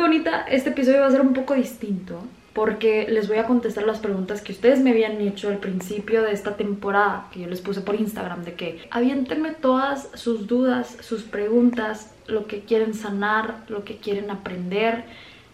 bonita, este episodio va a ser un poco distinto porque les voy a contestar las preguntas que ustedes me habían hecho al principio de esta temporada, que yo les puse por Instagram, de que aviéntenme todas sus dudas, sus preguntas, lo que quieren sanar, lo que quieren aprender,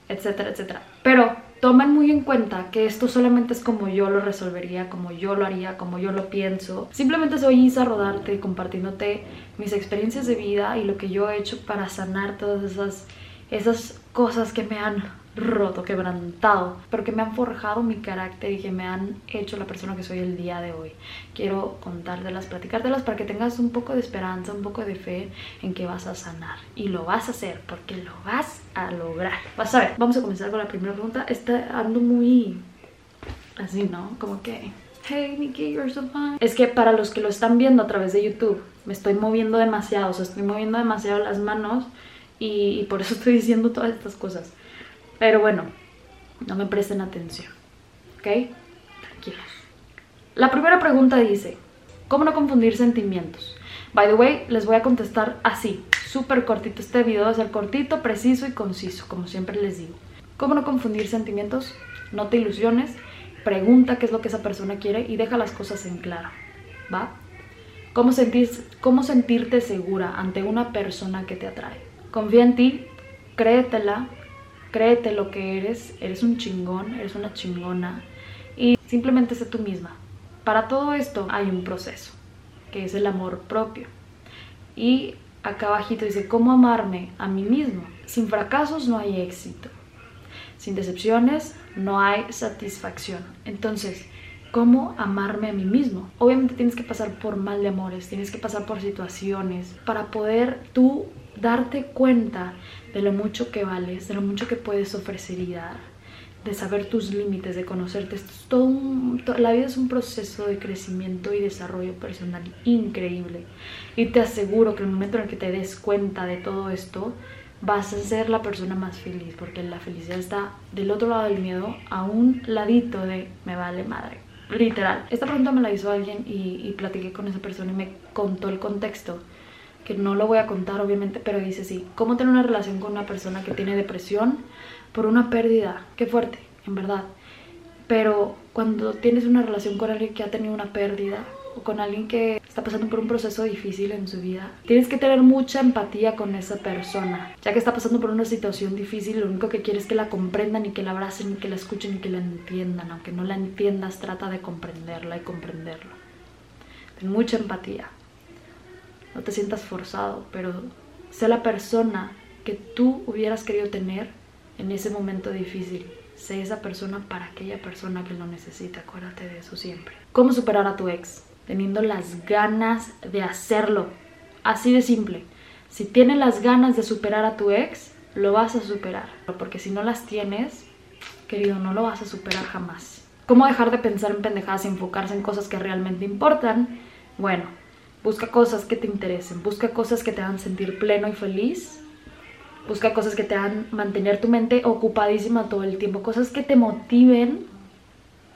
etcétera, etcétera. Pero tomen muy en cuenta que esto solamente es como yo lo resolvería, como yo lo haría, como yo lo pienso. Simplemente soy Isa Rodarte compartiéndote mis experiencias de vida y lo que yo he hecho para sanar todas esas, esas cosas que me han roto, quebrantado, pero que me han forjado mi carácter y que me han hecho la persona que soy el día de hoy. Quiero contártelas, platicártelas para que tengas un poco de esperanza, un poco de fe en que vas a sanar. Y lo vas a hacer porque lo vas a lograr. Vas a ver, vamos a comenzar con la primera pregunta. Está ando muy así, ¿no? Como que... Hey Nikki, you're so fine. Es que para los que lo están viendo a través de YouTube, me estoy moviendo demasiado, o sea, estoy moviendo demasiado las manos y, por eso estoy diciendo todas estas cosas. Pero bueno, no me presten atención, ¿ok? Tranquilos. La primera pregunta dice, ¿cómo no confundir sentimientos? By the way, les voy a contestar así, súper cortito. Este video va a ser cortito, preciso y conciso, como siempre les digo. ¿Cómo no confundir sentimientos? No te ilusiones, pregunta qué es lo que esa persona quiere y deja las cosas en claro, ¿va? ¿Cómo, sentir, cómo sentirte segura ante una persona que te atrae? Confía en ti, créetela, créete lo que eres, eres un chingón, eres una chingona y simplemente sé tú misma. Para todo esto hay un proceso, que es el amor propio. Y acá abajito dice, ¿cómo amarme a mí mismo? Sin fracasos no hay éxito. Sin decepciones no hay satisfacción. Entonces, ¿cómo amarme a mí mismo? Obviamente tienes que pasar por mal de amores, tienes que pasar por situaciones para poder tú darte cuenta de lo mucho que vales, de lo mucho que puedes ofrecer y dar, de saber tus límites, de conocerte. Todo la vida es un proceso de crecimiento y desarrollo personal increíble. Y te aseguro que el momento en el que te des cuenta de todo esto, vas a ser la persona más feliz, porque la felicidad está del otro lado del miedo, a un ladito de me vale madre. Literal. Esta pregunta me la hizo alguien y platiqué con esa persona y me contó el contexto que no lo voy a contar obviamente, pero dice sí, cómo tener una relación con una persona que tiene depresión por una pérdida, qué fuerte, en verdad. Pero cuando tienes una relación con alguien que ha tenido una pérdida o con alguien que está pasando por un proceso difícil en su vida, tienes que tener mucha empatía con esa persona, ya que está pasando por una situación difícil, lo único que quieres es que la comprendan y que la abracen y que la escuchen y que la entiendan, aunque no la entiendas, trata de comprenderla y comprenderlo. Ten mucha empatía no te sientas forzado, pero sé la persona que tú hubieras querido tener en ese momento difícil. Sé esa persona para aquella persona que lo necesita, acuérdate de eso siempre. ¿Cómo superar a tu ex? Teniendo las ganas de hacerlo. Así de simple. Si tienes las ganas de superar a tu ex, lo vas a superar. Porque si no las tienes, querido, no lo vas a superar jamás. ¿Cómo dejar de pensar en pendejadas y enfocarse en cosas que realmente importan? Bueno, Busca cosas que te interesen, busca cosas que te hagan sentir pleno y feliz. Busca cosas que te hagan mantener tu mente ocupadísima todo el tiempo, cosas que te motiven.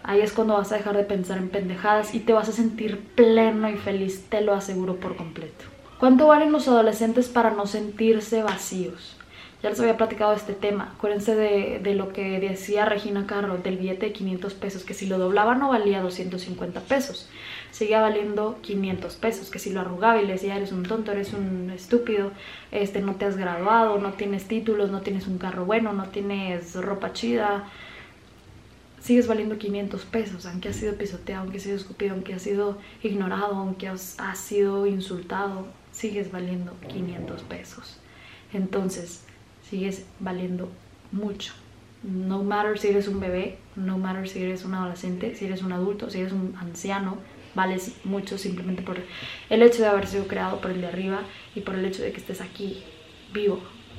Ahí es cuando vas a dejar de pensar en pendejadas y te vas a sentir pleno y feliz, te lo aseguro por completo. ¿Cuánto valen los adolescentes para no sentirse vacíos? Ya les había platicado este tema. Acuérdense de, de, lo que decía Regina Carro del billete de 500 pesos, que si lo doblaba no valía 250 pesos seguía valiendo 500 pesos, que si lo arrugaba y le decía, eres un tonto, eres un estúpido, este, no te has graduado, no tienes títulos, no tienes un carro bueno, no tienes ropa chida, sigues valiendo 500 pesos, aunque has sido pisoteado, aunque has sido escupido, aunque has sido ignorado, aunque has, has sido insultado, sigues valiendo 500 pesos. Entonces, sigues valiendo mucho. No matter si eres un bebé, no matter si eres un adolescente, si eres un adulto, si eres un anciano, vales mucho simplemente por el hecho de haber sido creado por el de arriba y por el hecho de que estés aquí vivo,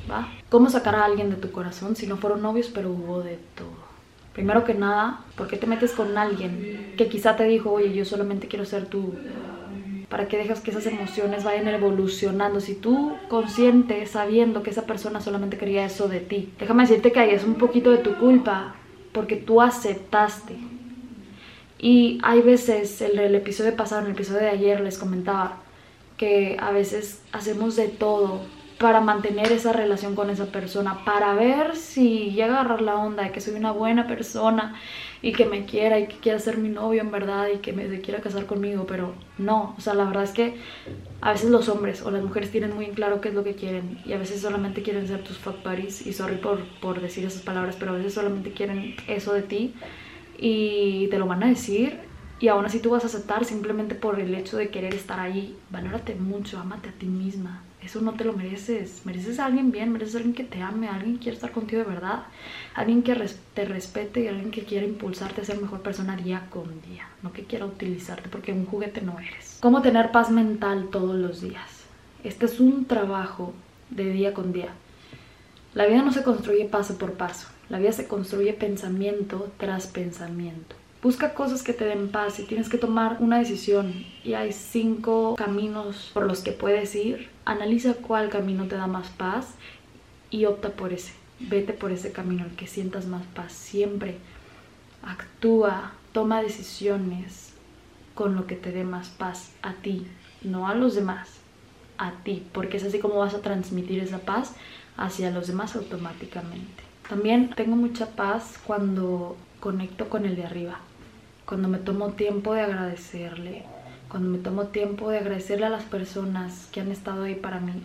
¿va? ¿Cómo sacar a alguien de tu corazón si no fueron novios pero hubo de todo? Primero que nada, ¿por qué te metes con alguien que quizá te dijo, oye, yo solamente quiero ser tú? ¿Para qué dejas que esas emociones vayan evolucionando? Si tú consciente, sabiendo que esa persona solamente quería eso de ti, déjame decirte que ahí es un poquito de tu culpa porque tú aceptaste y hay veces, en el episodio pasado, en el episodio de ayer les comentaba que a veces hacemos de todo para mantener esa relación con esa persona, para ver si llega a agarrar la onda de que soy una buena persona y que me quiera y que quiera ser mi novio en verdad y que me quiera casar conmigo, pero no, o sea, la verdad es que a veces los hombres o las mujeres tienen muy en claro qué es lo que quieren y a veces solamente quieren ser tus fuck buddies y sorry por, por decir esas palabras, pero a veces solamente quieren eso de ti y te lo van a decir y aún así tú vas a aceptar simplemente por el hecho de querer estar ahí. Valórate mucho, ámate a ti misma. Eso no te lo mereces. Mereces a alguien bien, mereces a alguien que te ame, alguien que quiera estar contigo de verdad, alguien que te respete y alguien que quiera impulsarte a ser mejor persona día con día, no que quiera utilizarte porque un juguete no eres. ¿Cómo tener paz mental todos los días? Este es un trabajo de día con día. La vida no se construye paso por paso, la vida se construye pensamiento tras pensamiento. Busca cosas que te den paz y tienes que tomar una decisión y hay cinco caminos por los que puedes ir. Analiza cuál camino te da más paz y opta por ese. Vete por ese camino, el que sientas más paz. Siempre actúa, toma decisiones con lo que te dé más paz a ti, no a los demás, a ti, porque es así como vas a transmitir esa paz hacia los demás automáticamente. También tengo mucha paz cuando conecto con el de arriba cuando me tomo tiempo de agradecerle, cuando me tomo tiempo de agradecerle a las personas que han estado ahí para mí,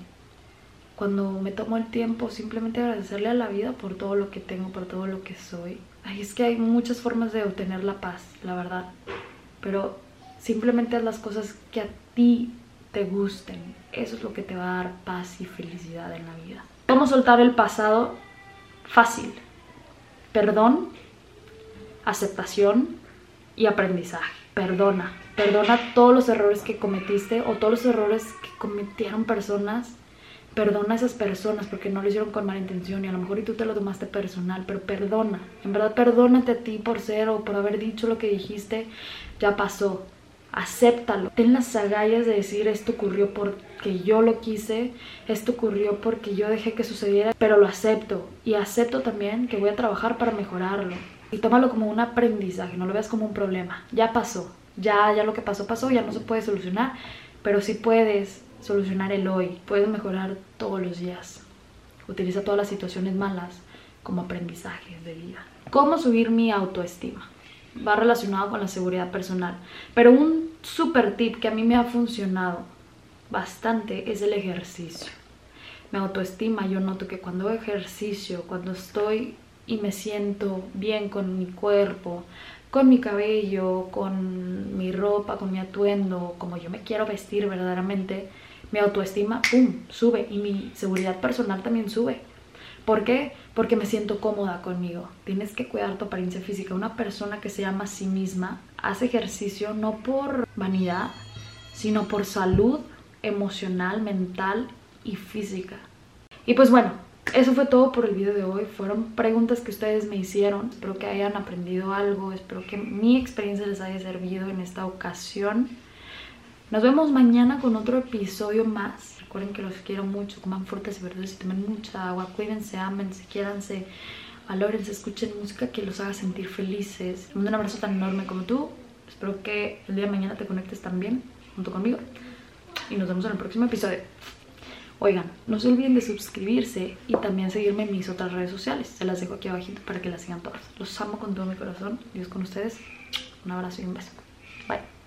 cuando me tomo el tiempo simplemente agradecerle a la vida por todo lo que tengo, por todo lo que soy. Ay, es que hay muchas formas de obtener la paz, la verdad, pero simplemente las cosas que a ti te gusten. Eso es lo que te va a dar paz y felicidad en la vida. ¿Cómo soltar el pasado? Fácil. Perdón, aceptación, y aprendizaje. Perdona, perdona todos los errores que cometiste o todos los errores que cometieron personas. Perdona a esas personas porque no lo hicieron con mala intención y a lo mejor y tú te lo tomaste personal, pero perdona. En verdad, perdónate a ti por ser o por haber dicho lo que dijiste. Ya pasó. Acéptalo. Ten las agallas de decir esto ocurrió porque yo lo quise, esto ocurrió porque yo dejé que sucediera, pero lo acepto. Y acepto también que voy a trabajar para mejorarlo y tómalo como un aprendizaje, no lo veas como un problema. Ya pasó, ya, ya lo que pasó, pasó, ya no se puede solucionar, pero sí puedes solucionar el hoy, puedes mejorar todos los días. Utiliza todas las situaciones malas como aprendizajes de vida. ¿Cómo subir mi autoestima? Va relacionado con la seguridad personal, pero un super tip que a mí me ha funcionado bastante es el ejercicio. Mi autoestima, yo noto que cuando hago ejercicio, cuando estoy y me siento bien con mi cuerpo, con mi cabello, con mi ropa, con mi atuendo, como yo me quiero vestir verdaderamente, mi autoestima, ¡pum!, sube y mi seguridad personal también sube. ¿Por qué? Porque me siento cómoda conmigo. Tienes que cuidar tu apariencia física. Una persona que se llama a sí misma hace ejercicio no por vanidad, sino por salud emocional, mental y física. Y pues bueno, eso fue todo por el video de hoy. Fueron preguntas que ustedes me hicieron. Espero que hayan aprendido algo. Espero que mi experiencia les haya servido en esta ocasión. Nos vemos mañana con otro episodio más. Recuerden que los quiero mucho. Coman frutas y verduras y tomen mucha agua. Cuídense, ámense, quiéranse, valórense, escuchen música que los haga sentir felices. Les mando un abrazo tan enorme como tú. Espero que el día de mañana te conectes también junto conmigo. Y nos vemos en el próximo episodio. Oigan, no se olviden de suscribirse y también seguirme en mis otras redes sociales. Se las dejo aquí abajito para que las sigan todas. Los amo con todo mi corazón. Dios con ustedes. Un abrazo y un beso. Bye.